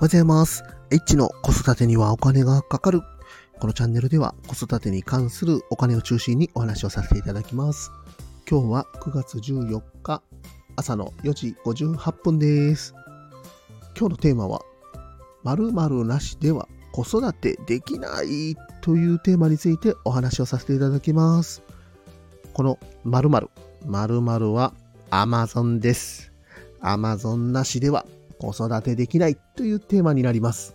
おはようございます。H の子育てにはお金がかかる。このチャンネルでは子育てに関するお金を中心にお話をさせていただきます。今日は9月14日朝の4時58分です。今日のテーマは〇〇なしでは子育てできないというテーマについてお話をさせていただきます。この〇〇、〇〇は Amazon です。Amazon なしでは子育てできないというテーマになります。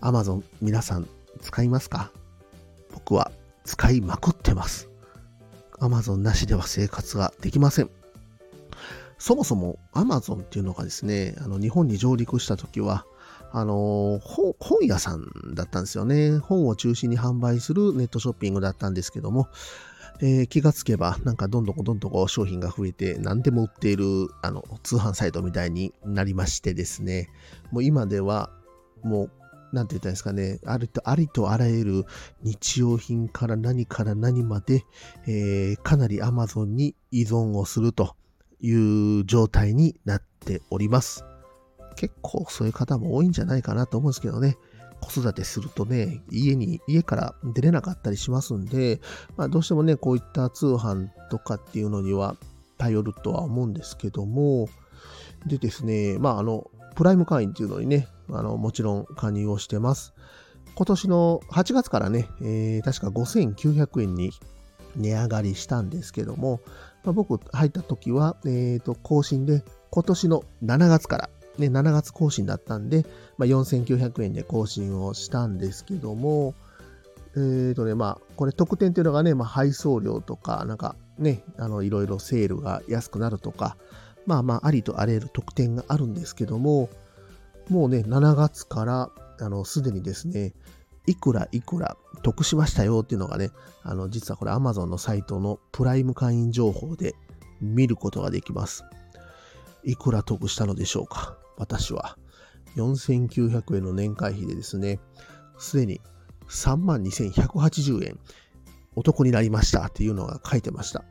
Amazon 皆さん使いますか？僕は使いまくってます。Amazon なしでは生活ができません。そもそも Amazon っていうのがですね、あの日本に上陸した時は、あの本、本屋さんだったんですよね。本を中心に販売するネットショッピングだったんですけども、えー、気がつけば、なんかどんどんどんどん商品が増えて、何でも売っている、あの、通販サイトみたいになりましてですね、もう今では、もう、なんて言ったんですかね、ありとありとあらゆる日用品から何から何まで、えー、かなり Amazon に依存をするという状態になっております。結構そういう方も多いんじゃないかなと思うんですけどね。子育てするとね、家に、家から出れなかったりしますんで、まあどうしてもね、こういった通販とかっていうのには頼るとは思うんですけども、でですね、まああの、プライム会員っていうのにね、あの、もちろん加入をしてます。今年の8月からね、えー、確か5900円に値上がりしたんですけども、まあ、僕入った時は、えっ、ー、と、更新で今年の7月からね、7月更新だったんで、まあ、4900円で更新をしたんですけども、えっ、ー、とね、まあ、これ特典っていうのがね、まあ、配送料とか、なんかね、あの、いろいろセールが安くなるとか、まあまあ、ありとあらゆる特典があるんですけども、もうね、7月から、あの、すでにですね、いくらいくら得しましたよっていうのがね、あの、実はこれ Amazon のサイトのプライム会員情報で見ることができます。いくら得したのでしょうか私は4900円の年会費でですね、すでに32,180円お得になりましたっていうのが書いてました。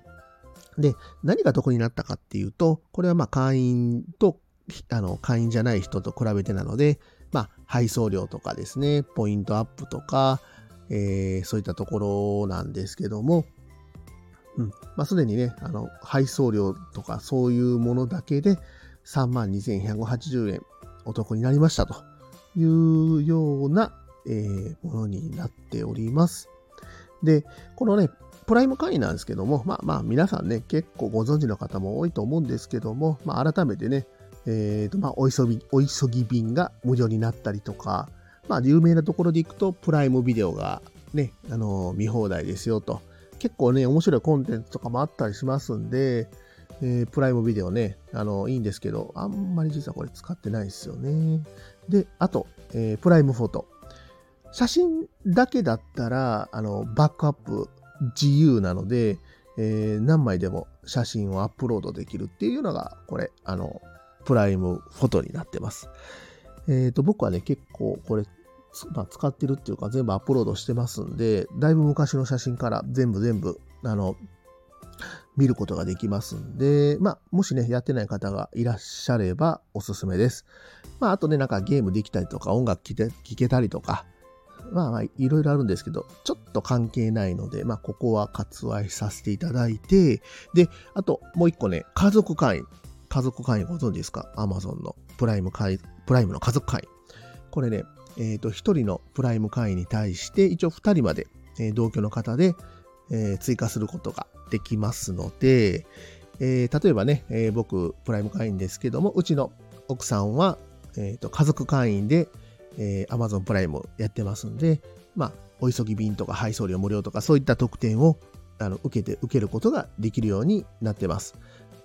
で、何が得になったかっていうと、これはまあ会員と、あの、会員じゃない人と比べてなので、まあ、配送料とかですね、ポイントアップとか、えー、そういったところなんですけども、うん。まあ、すでにね、あの、配送料とかそういうものだけで、32,180円お得になりましたというような、えー、ものになっております。で、このね、プライム会員なんですけども、まあまあ皆さんね、結構ご存知の方も多いと思うんですけども、まあ改めてね、えっ、ー、と、まあお急ぎ、お急ぎ便が無料になったりとか、まあ有名なところで行くと、プライムビデオがね、あの見放題ですよと。結構ね、面白いコンテンツとかもあったりしますんで、えー、プライムビデオね、あの、いいんですけど、あんまり実はこれ使ってないですよね。で、あと、えー、プライムフォト。写真だけだったら、あの、バックアップ自由なので、えー、何枚でも写真をアップロードできるっていうのが、これ、あの、プライムフォトになってます。えっ、と、僕はね、結構これ、まあ、使ってるっていうか、全部アップロードしてますんで、だいぶ昔の写真から全部全部、あの、見ることができますんで、まあ、もしね、やってない方がいらっしゃればおすすめです。まあ、あとね、なんかゲームできたりとか、音楽聴けたりとか、まあまあ、いろいろあるんですけど、ちょっと関係ないので、まあ、ここは割愛させていただいて、で、あと、もう一個ね、家族会員。家族会員ご存知ですか ?Amazon のプライム会、プライムの家族会員。これね、えっ、ー、と、一人のプライム会員に対して、一応二人まで、えー、同居の方で、えー、追加することができますので、えー、例えばね、えー、僕、プライム会員ですけども、うちの奥さんは、えーと、家族会員で、えー、Amazon プライムやってますんで、まあ、お急ぎ便とか配送料無料とかそういった特典をあの受けて、受けることができるようになってます。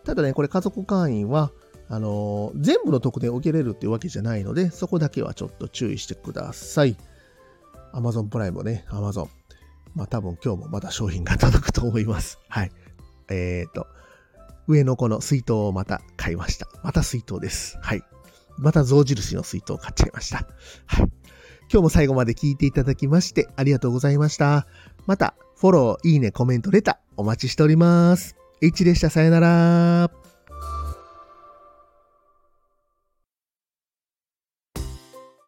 ただね、これ家族会員は、あのー、全部の特典を受けれるっていうわけじゃないので、そこだけはちょっと注意してください。Amazon プライムね、Amazon。まあ多分今日もまだ商品が届くと思います。はい。えっ、ー、と、上の子の水筒をまた買いました。また水筒です。はい。また象印の水筒を買っちゃいました。はい。今日も最後まで聞いていただきましてありがとうございました。また、フォロー、いいね、コメント、レターお待ちしております。H でした。さよなら。